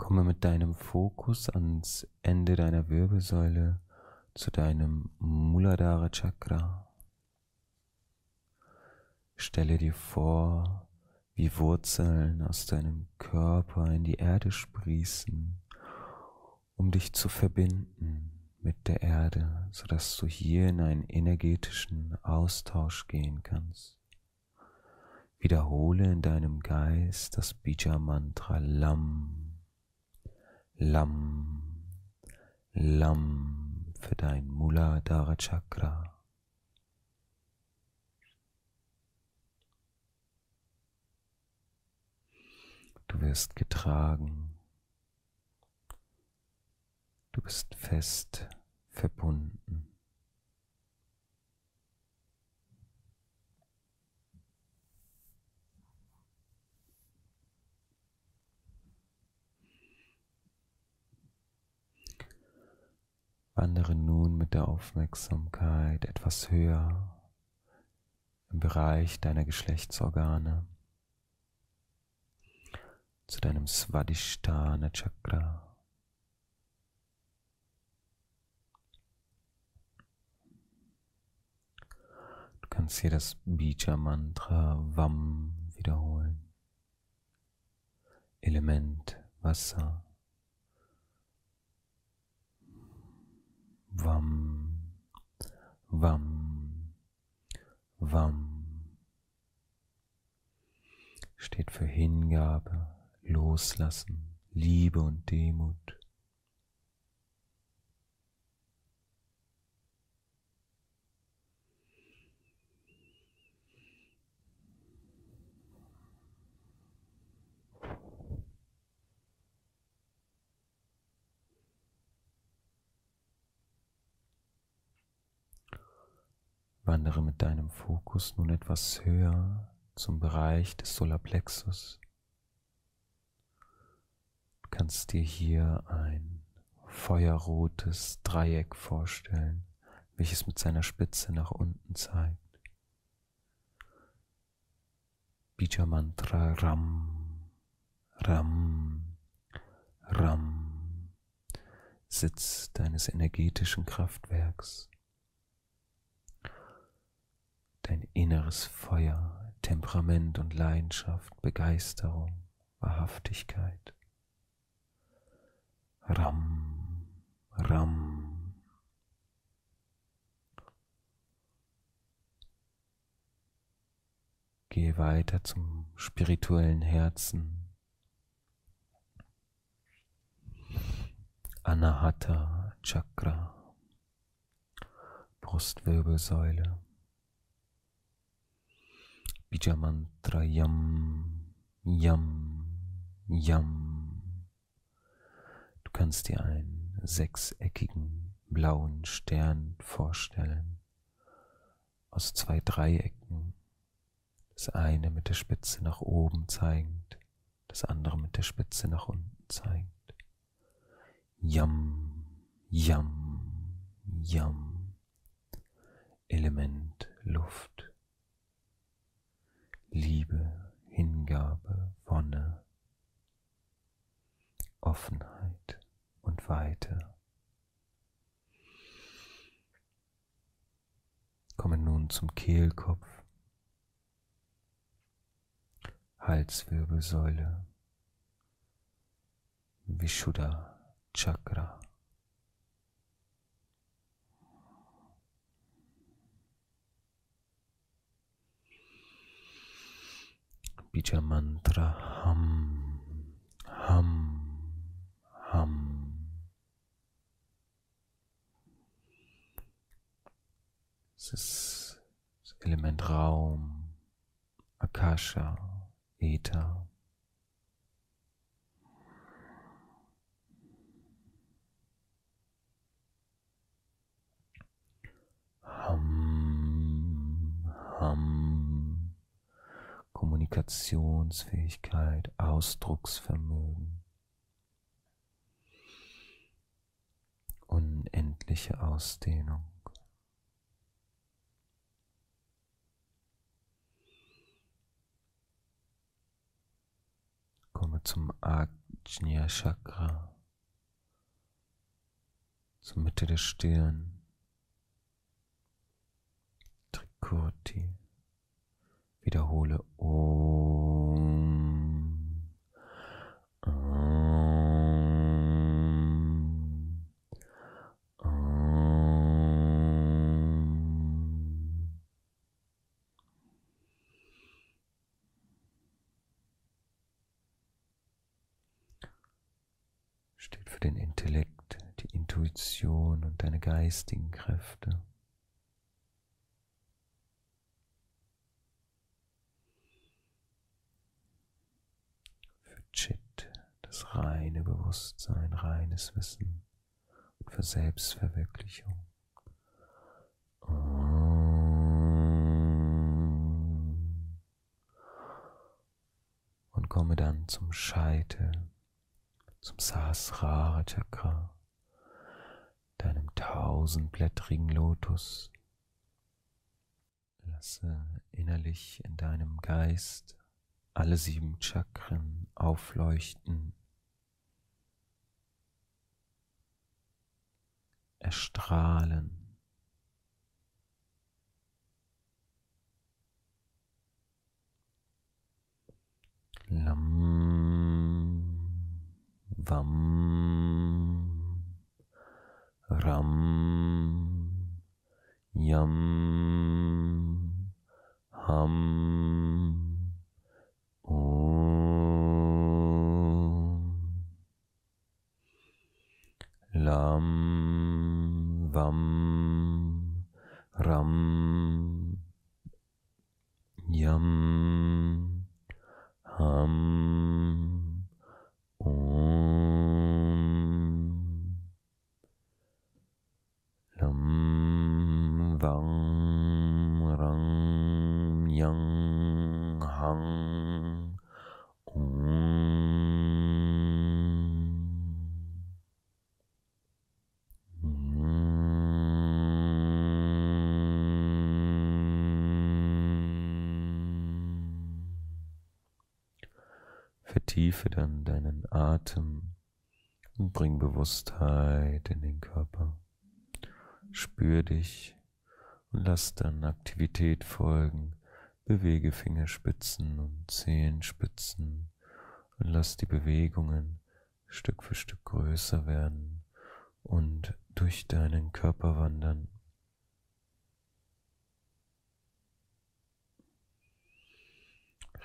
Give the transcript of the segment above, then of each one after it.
Komme mit deinem Fokus ans Ende deiner Wirbelsäule zu deinem Muladhara Chakra. Stelle dir vor, wie Wurzeln aus deinem Körper in die Erde sprießen, um dich zu verbinden mit der Erde, sodass du hier in einen energetischen Austausch gehen kannst. Wiederhole in deinem Geist das Bija-Mantra Lam, Lam, Lam für dein Muladhara Chakra. Du wirst getragen. Du bist fest verbunden. Wandere nun mit der Aufmerksamkeit etwas höher im Bereich deiner Geschlechtsorgane zu deinem Svadhisthana Chakra. Du kannst hier das Bija Mantra Vam wiederholen. Element Wasser. Vam, Vam, Vam steht für Hingabe, Loslassen, Liebe und Demut. Wandere mit deinem Fokus nun etwas höher zum Bereich des Solarplexus kannst dir hier ein feuerrotes Dreieck vorstellen, welches mit seiner Spitze nach unten zeigt. Bija Mantra Ram, Ram, Ram, Sitz deines energetischen Kraftwerks. Dein inneres Feuer, Temperament und Leidenschaft, Begeisterung, Wahrhaftigkeit. Ram, Ram. Gehe weiter zum spirituellen Herzen. Anahata Chakra, Brustwirbelsäule, Bijamantra Yam, Yam, Yam. Du kannst dir einen sechseckigen blauen Stern vorstellen aus zwei Dreiecken, das eine mit der Spitze nach oben zeigend, das andere mit der Spitze nach unten zeigend. Yam, Yam, Yam, Element Luft, Liebe, Hingabe, Wonne, Offenheit und Weite. Komme nun zum Kehlkopf, Halswirbelsäule, Vishuddha Chakra. Bija Mantra Ham Ham Ham. Es ist das Element Raum, Akasha, Ether. Ham, Ham, Kommunikationsfähigkeit, Ausdrucksvermögen. unendliche Ausdehnung. Komme zum Ajna Chakra, zur Mitte der Stirn, Trikurti. Wiederhole Om. Om. Steht für den Intellekt, die Intuition und deine geistigen Kräfte. Das reine Bewusstsein, reines Wissen und für Selbstverwirklichung. Und komme dann zum Scheitel, zum Sahasrara Chakra, deinem tausendblättrigen Lotus. Lasse innerlich in deinem Geist alle sieben Chakren aufleuchten, erstrahlen. Lam, Vam, Ram, Yam, Ham, Ram bring Bewusstheit in den Körper. Spür dich und lass dann Aktivität folgen. Bewege Fingerspitzen und Zehenspitzen und lass die Bewegungen Stück für Stück größer werden und durch deinen Körper wandern.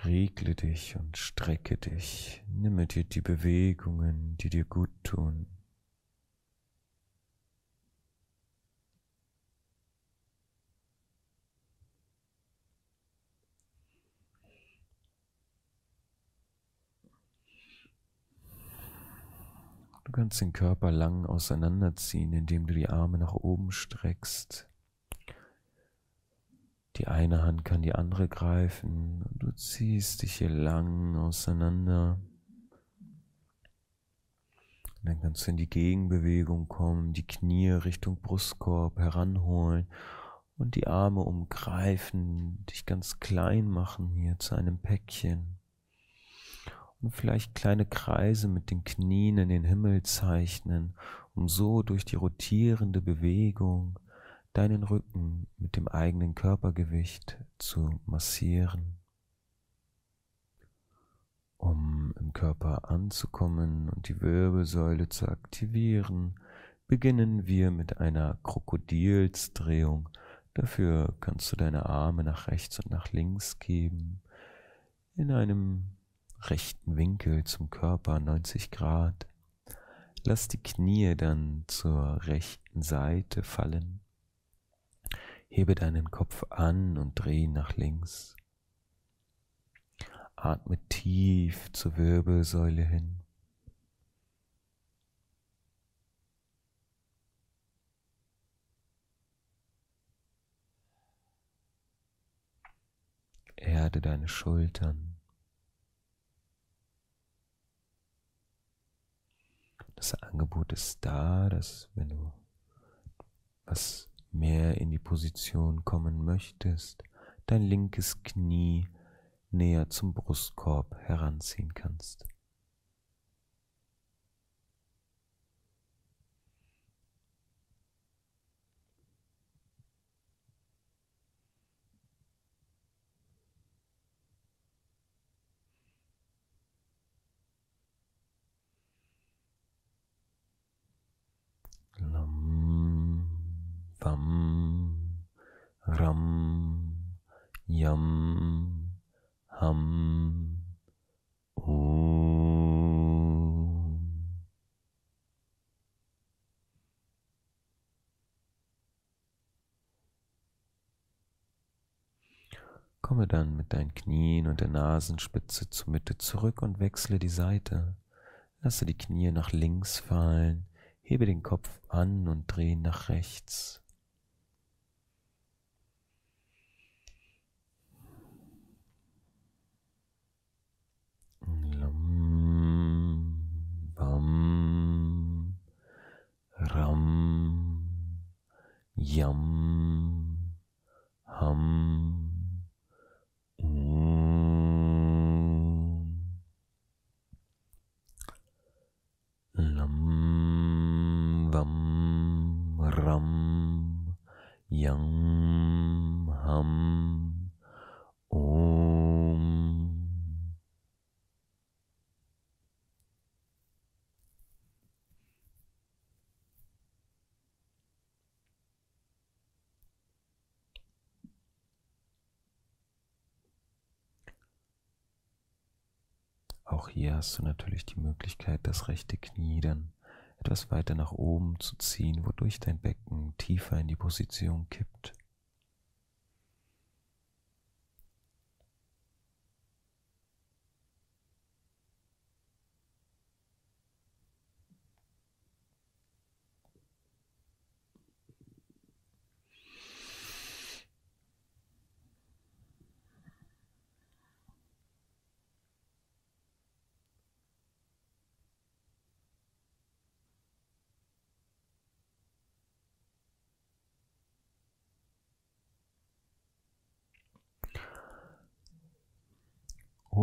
Regle dich und strecke dich. Nimm dir die Bewegungen, die dir gut tun. Du kannst den Körper lang auseinanderziehen, indem du die Arme nach oben streckst. Die eine Hand kann die andere greifen und du ziehst dich hier lang auseinander. Und dann kannst du in die Gegenbewegung kommen, die Knie Richtung Brustkorb heranholen und die Arme umgreifen, dich ganz klein machen hier zu einem Päckchen. Und vielleicht kleine Kreise mit den Knien in den Himmel zeichnen, um so durch die rotierende Bewegung deinen Rücken mit dem eigenen Körpergewicht zu massieren, um im Körper anzukommen und die Wirbelsäule zu aktivieren, beginnen wir mit einer Krokodilsdrehung. Dafür kannst du deine Arme nach rechts und nach links geben, in einem rechten Winkel zum Körper 90 Grad. Lass die Knie dann zur rechten Seite fallen Hebe deinen Kopf an und dreh nach links. Atme tief zur Wirbelsäule hin. Erde deine Schultern. Das Angebot ist da, dass wenn du was mehr in die Position kommen möchtest, dein linkes Knie näher zum Brustkorb heranziehen kannst. Ram, Yam. Ham, Um. Komme dann mit deinen Knien und der Nasenspitze zur Mitte zurück und wechsle die Seite. Lasse die Knie nach links fallen, hebe den Kopf an und drehe nach rechts. Yum, hum, mm, lum, vum, rum, yum. Auch hier hast du natürlich die Möglichkeit, das rechte Knie dann etwas weiter nach oben zu ziehen, wodurch dein Becken tiefer in die Position kippt.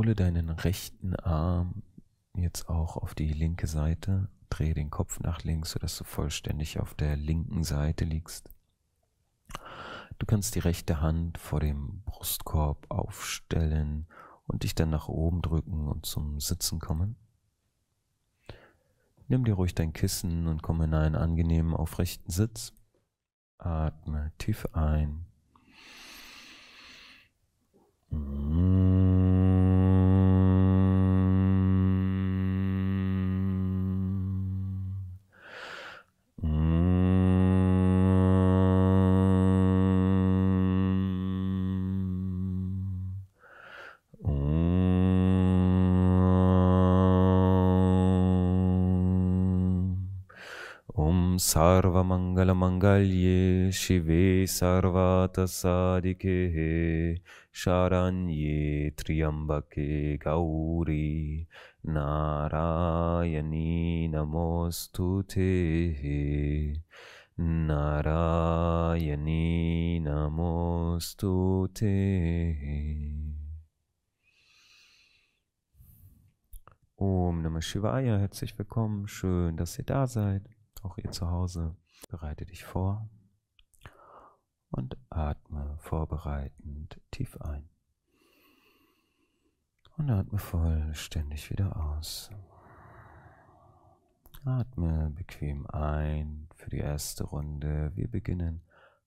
Hole deinen rechten Arm jetzt auch auf die linke Seite, drehe den Kopf nach links, sodass du vollständig auf der linken Seite liegst. Du kannst die rechte Hand vor dem Brustkorb aufstellen und dich dann nach oben drücken und zum Sitzen kommen. Nimm dir ruhig dein Kissen und komm in einen angenehmen aufrechten Sitz. Atme tief ein. Om सर्वमङ्गलमङ्गल्ये शिवे सर्वातसादिके शरण्ये त्र्यम्बके गौरी नारायणी नमोऽस्तु ते नारायणी नमोऽस्तु ते Om Namah Shivaya, herzlich willkommen, schön, dass ihr da seid, auch ihr zu Hause. Bereite dich vor und atme vorbereitend tief ein. Und atme vollständig wieder aus. Atme bequem ein für die erste Runde. Wir beginnen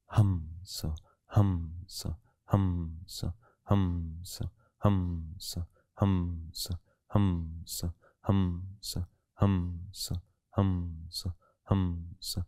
Hamsa, Hamsa, Hamsa, Hamsa, Hamsa, Hamsa, Hamsa, Hamsa, Hamsa, Hamsa,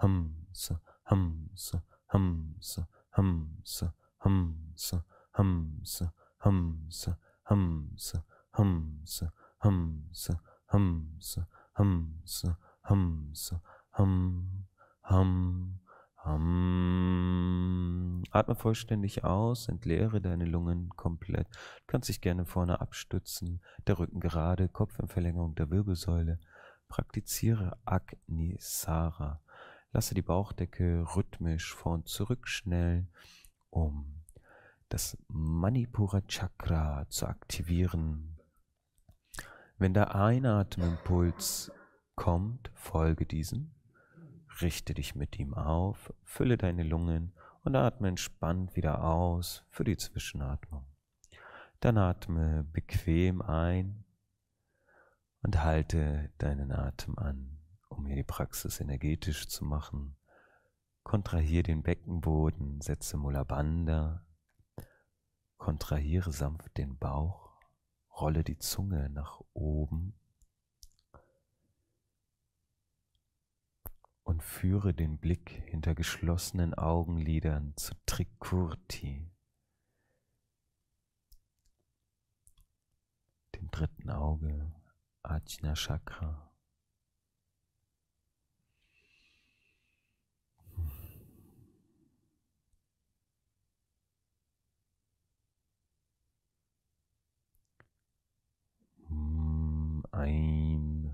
Hamsa, Hamsa, Hamsa, Hamsa, Hamsa, Hamsa, Hamsa, Hamsa, Hamsa, Hamsa, Hamsa, Hamsa, Hamsa, Ham, Ham, Ham. Atme vollständig aus, entleere deine Lungen komplett. Du kannst dich gerne vorne abstützen, der Rücken gerade, Kopf in Verlängerung der Wirbelsäule. Praktiziere Agnisara. Lasse die Bauchdecke rhythmisch vor und zurück schnellen, um das Manipura Chakra zu aktivieren. Wenn der Einatemimpuls kommt, folge diesem, richte dich mit ihm auf, fülle deine Lungen und atme entspannt wieder aus für die Zwischenatmung. Dann atme bequem ein und halte deinen Atem an, um hier die Praxis energetisch zu machen. Kontrahiere den Beckenboden, setze Mula Bandha, kontrahiere sanft den Bauch, rolle die Zunge nach oben und führe den Blick hinter geschlossenen Augenlidern zu Trikurti, dem dritten Auge. Ajna Chakra.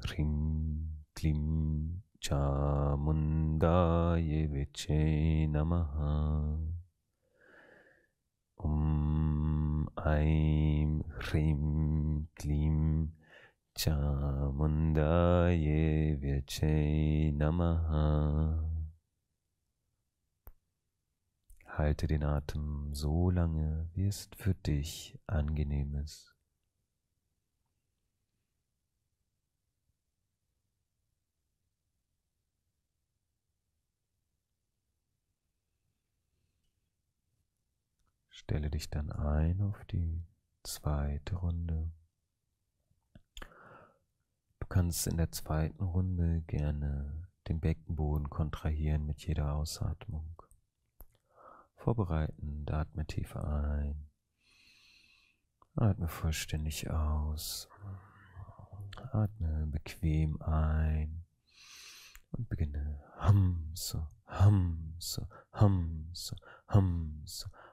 ह्रीं क्लीं चामुण्डाय विच्छे नमः ॐ ऐं ह्रीं क्लीं चामुण्डाय व्यचे नमः Halte den Atem so lange, wie es für dich angenehm ist. Stelle dich dann ein auf die zweite Runde. Du kannst in der zweiten Runde gerne den Beckenboden kontrahieren mit jeder Ausatmung. Vorbereiten, atme tief ein, atme vollständig aus, atme bequem ein. Und beginne. Hamse, Hamse, Hamse, Hamse,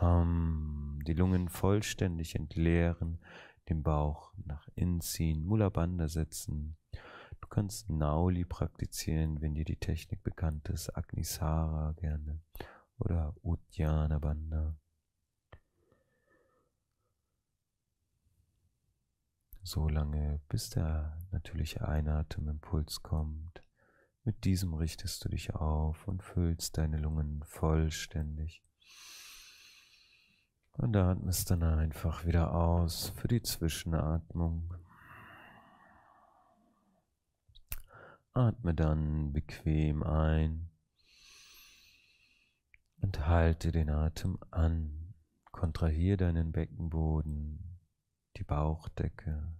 hum, die Lungen vollständig entleeren, den Bauch nach innen ziehen, Mula Bandha setzen. Du kannst Nauli praktizieren, wenn dir die Technik bekannt ist, Agnisara gerne oder Uddiyana Bandha. so lange, bis der natürliche Einatemimpuls kommt. Mit diesem richtest du dich auf und füllst deine Lungen vollständig. Und atmest dann einfach wieder aus für die Zwischenatmung. Atme dann bequem ein und halte den Atem an. Kontrahiere deinen Beckenboden die Bauchdecke,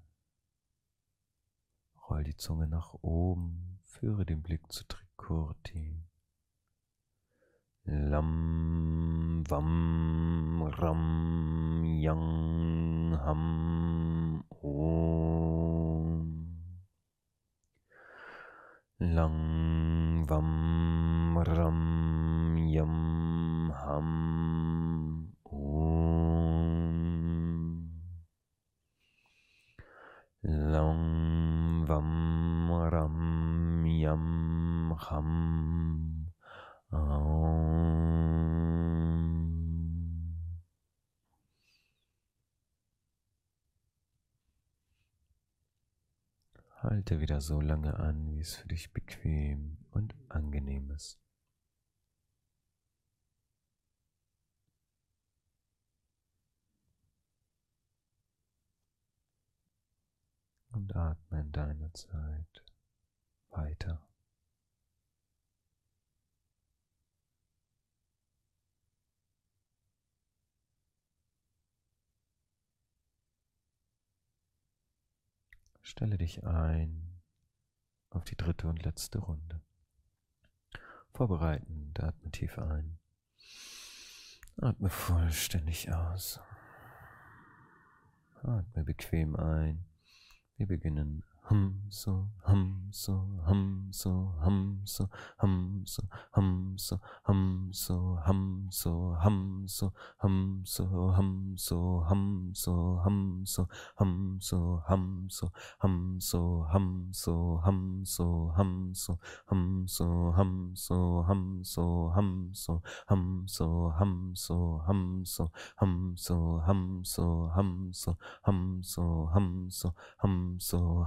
Roll die Zunge nach oben, führe den Blick zu Trikurti. Lam Vam Ram Yang Ham Om. Lang Vam Ram Yam Ham Om. Lang Vam Ram Yam Ham Om Halte wieder so lange an, wie es für dich bequem und angenehm ist. Und atme in deiner Zeit weiter. Stelle dich ein auf die dritte und letzte Runde. Vorbereitend, atme tief ein. Atme vollständig aus. Atme bequem ein. Wir beginnen hum so hum so hum so hum so hum so hum so hum so hum so hum so hum so hum so hum so hum so hum so hum so hum so hum so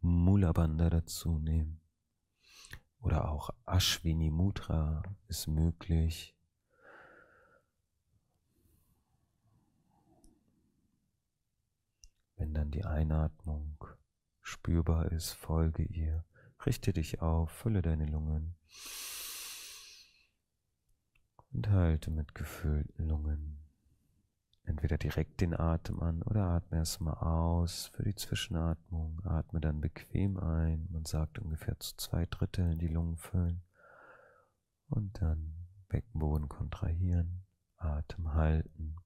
Mula Bandha dazu nehmen. Oder auch Ashwini Mudra ist möglich. Wenn dann die Einatmung spürbar ist, folge ihr. Richte dich auf, fülle deine Lungen und halte mit gefüllten Lungen entweder direkt den Atem an oder atme erstmal aus für die Zwischenatmung. Atme dann bequem ein. Man sagt ungefähr zu zwei Dritteln die Lungen füllen. Und dann Beckenboden kontrahieren, Atem halten.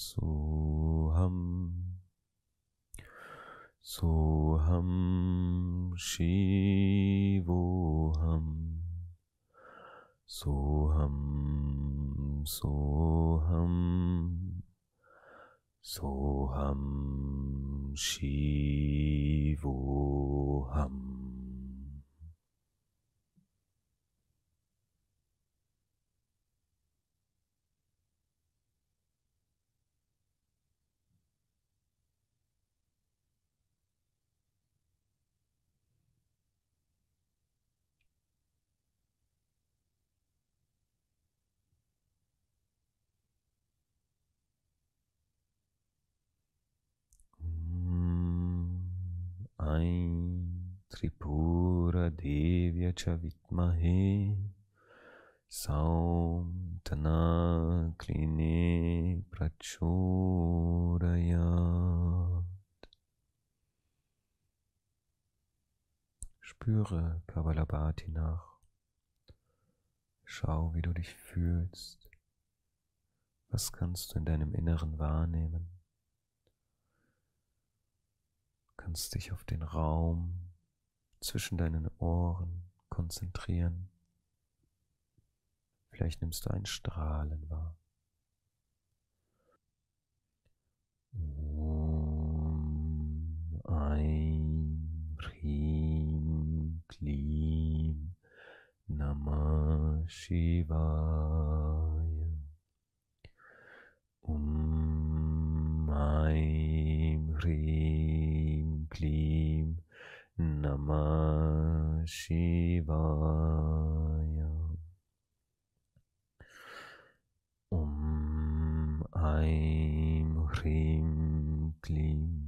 सोऽहम् सोऽहं शिवोऽहम् सोऽहं सोऽहं सोऽहं शिवोऽहम् Vitmahe Saumtana Kline Prachodayat Spüre Kabalabhati nach. Schau, wie du dich fühlst. Was kannst du in deinem Inneren wahrnehmen? Kannst dich auf den Raum zwischen deinen Ohren konzentrieren. Vielleicht nimmst du ein Strahlen wahr. Om Aim Hrim Klim Namah Shivaya Om Aim Hrim Klim Namah Shivaya Om Aim Hrim Klim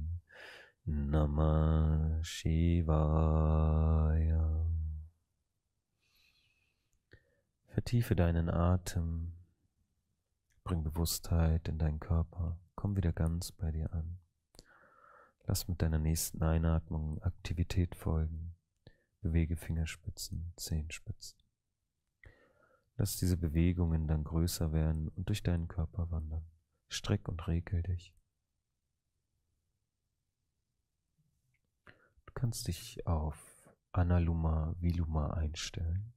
Namah Shivaya. Vertiefe deinen Atem, bring Bewusstheit in deinen Körper, komm wieder ganz bei dir an. Lass mit deiner nächsten Einatmung Aktivität folgen. Bewege Fingerspitzen, Zehenspitzen. Lass diese Bewegungen dann größer werden und durch deinen Körper wandern. Streck und regel dich. Du kannst dich auf Analuma Viluma einstellen,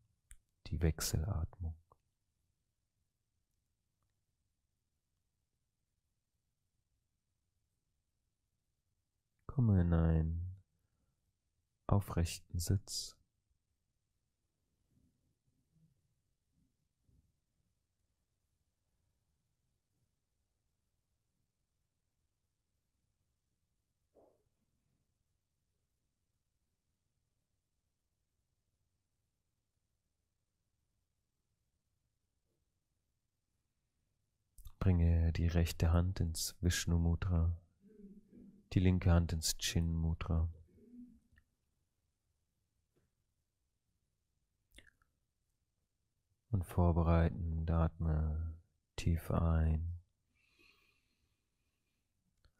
die Wechselatmung. Komme in einen aufrechten Sitz. Bringe die rechte Hand ins Vishnu Mudra, die linke Hand ins Chin Mudra. Und vorbereiten, atme tief ein.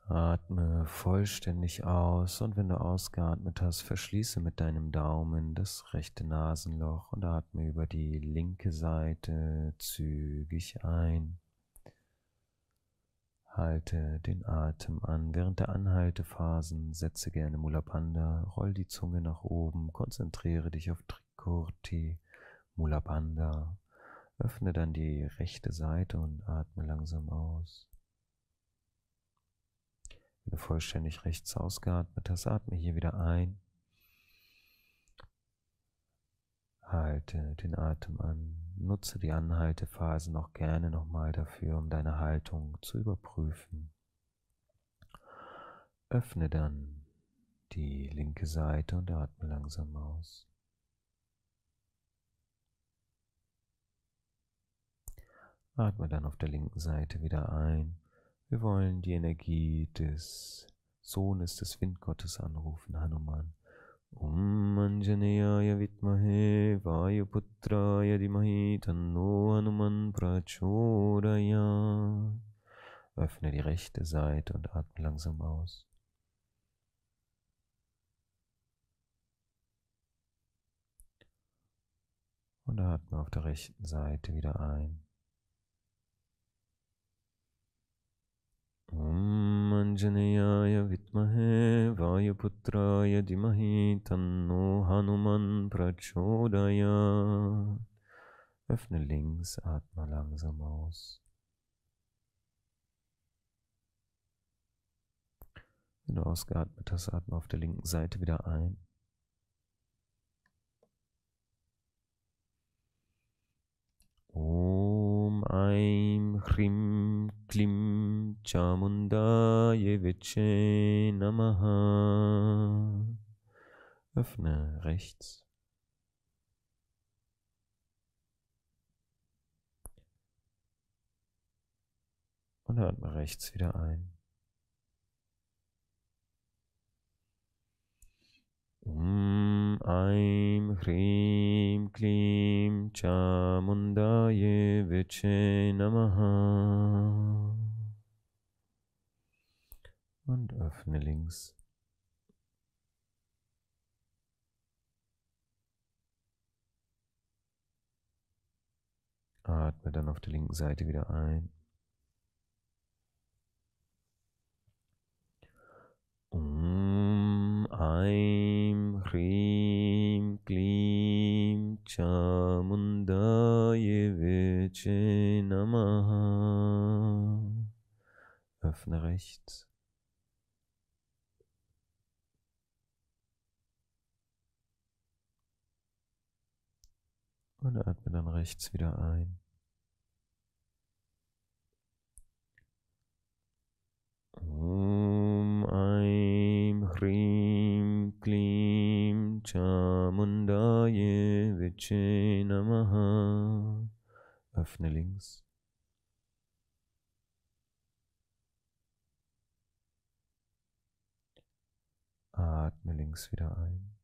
Atme vollständig aus und wenn du ausgeatmet hast, verschließe mit deinem Daumen das rechte Nasenloch und atme über die linke Seite zügig ein. Halte den Atem an. Während der Anhaltephasen setze gerne Mula Bandha, roll die Zunge nach oben, konzentriere dich auf Trikurti, Mula Bandha. Öffne dann die rechte Seite und atme langsam aus. Wenn du vollständig rechts ausgeatmet hast, atme hier wieder ein. Halte den Atem an. Nutze die Anhaltephase noch gerne nochmal dafür, um deine Haltung zu überprüfen. Öffne dann die linke Seite und atme langsam aus. Atme dann auf der linken Seite wieder ein. Wir wollen die Energie des Sohnes des Windgottes anrufen, Hanuman. Om Anjaneyaya Vitmahe Vayuputraya Dimahi Tanno Hanuman Prachodaya. Öffne die rechte Seite und atme langsam aus. Und atme auf der rechten Seite wieder ein. Om Anjaneyaya Vitmahe Vayuputraya Dimahi Tanno Hanuman Prachodaya. Öffne links, atme langsam aus. Wenn du ausgeatmet hast, atme auf der linken Seite wieder ein. Om Aim Hrim Klim Chamundaye Viche Namaha. Öffne rechts. Und atme rechts wieder ein. Om Aim Hrim Klim Chamundaye Viche Namaha. Und öffne links. Atme dann auf der linken Seite wieder ein. Om Aim Hrim Klim Chamundaye Viche Namaha. Öffne rechts. Und atme dann rechts wieder ein. Om Aim Hrim Klim Chamundaye Viche Namaha. Öffne links. Atme links wieder ein.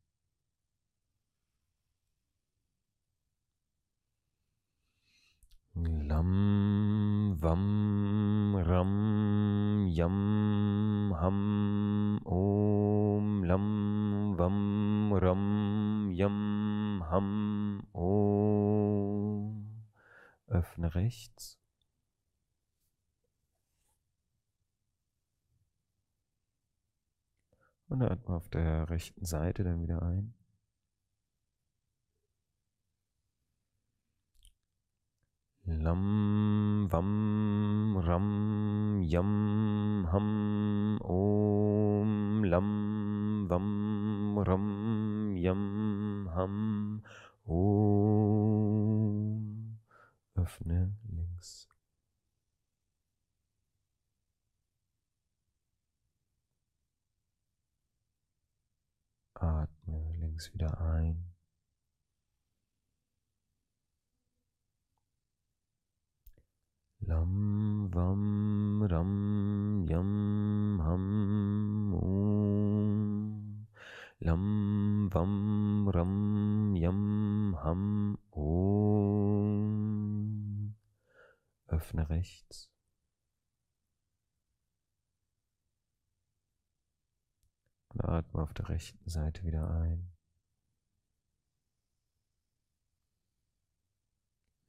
Lam Vam Ram Yam Ham Om Lam Vam Ram Yam Ham Om. Öffne rechts. Und atme auf der rechten Seite dann wieder ein. Lam Vam Ram Yam Ham Om Lam Vam Ram Yam Ham Om. Öffne links. Atme links wieder ein. Lam Vam Lam Vam Ram Yam Ham Om Öffne rechts. Und atme auf der rechten Seite wieder ein.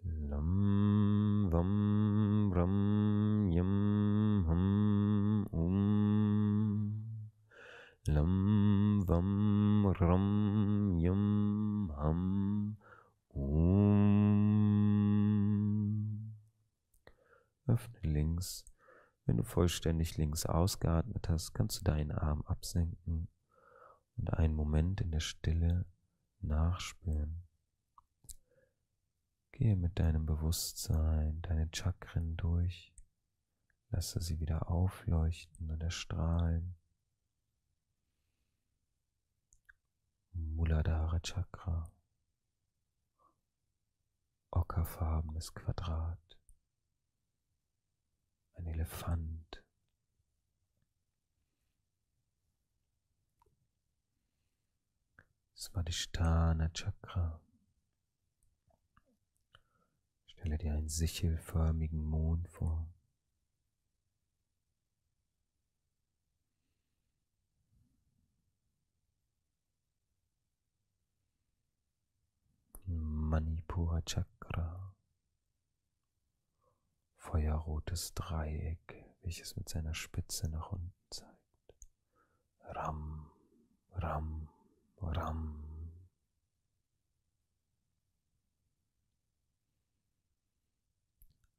Lam Vam Ram Yam Ham Om Lam Vam Ram Yam Ham Om Öffne links. Wenn du vollständig links ausgeatmet hast, kannst du deinen Arm absenken und einen Moment in der Stille nachspüren. Gehe mit deinem Bewusstsein deine Chakren durch. Lasse sie wieder aufleuchten und erstrahlen. Muladhara Chakra. Ockerfarbenes Quadrat. Ein Elefant. Svadhisthana Chakra. Stelle dir einen sichelförmigen Mond vor. Manipura Chakra, feuerrotes Dreieck, welches mit seiner Spitze nach unten zeigt. Ram, Ram, Ram.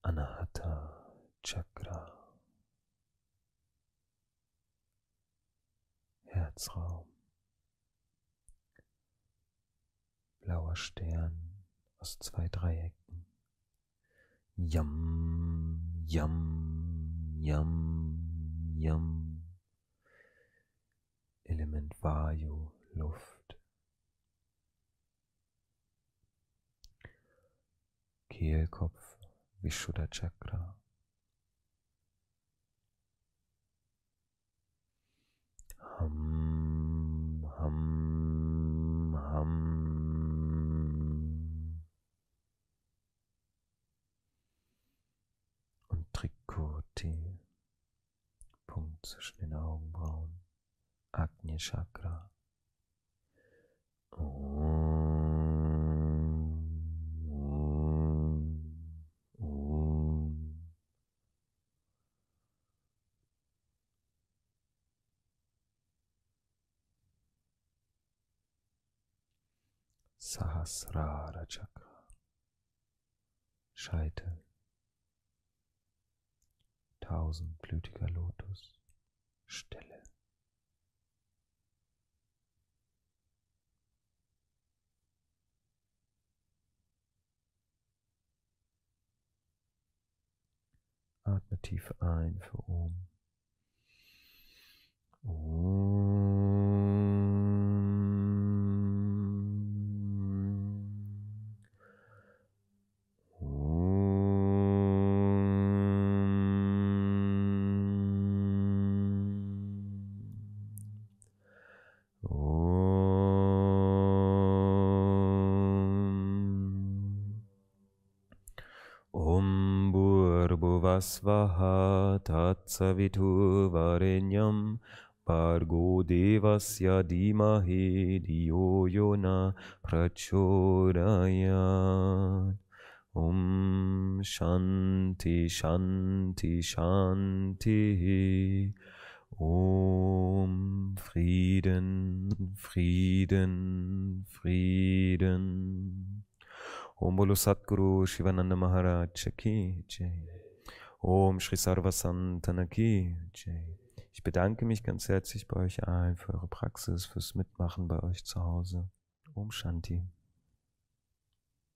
Anahata Chakra, Herzraum, blauer Stern aus zwei Dreiecken, Yam, Yam, Yam, Yam, Element Vayu, Luft, Kehlkopf, Vishuddha Chakra. Tausendblütiger Lotus, Stille. Atme tief ein für Om. Svaha Tatsavitu Varenyam Bargo Devasya Dimahi Diyo Yona Prachodayat Om Shanti Shanti Shanti Om Frieden, Frieden, Frieden. Om Bolo Satguru Shivananda Maharaj Ki Jai. Om Shri Sarvasantanaki Jai. Ich bedanke mich ganz herzlich bei euch allen für eure Praxis, fürs Mitmachen bei euch zu Hause. Om Shanti.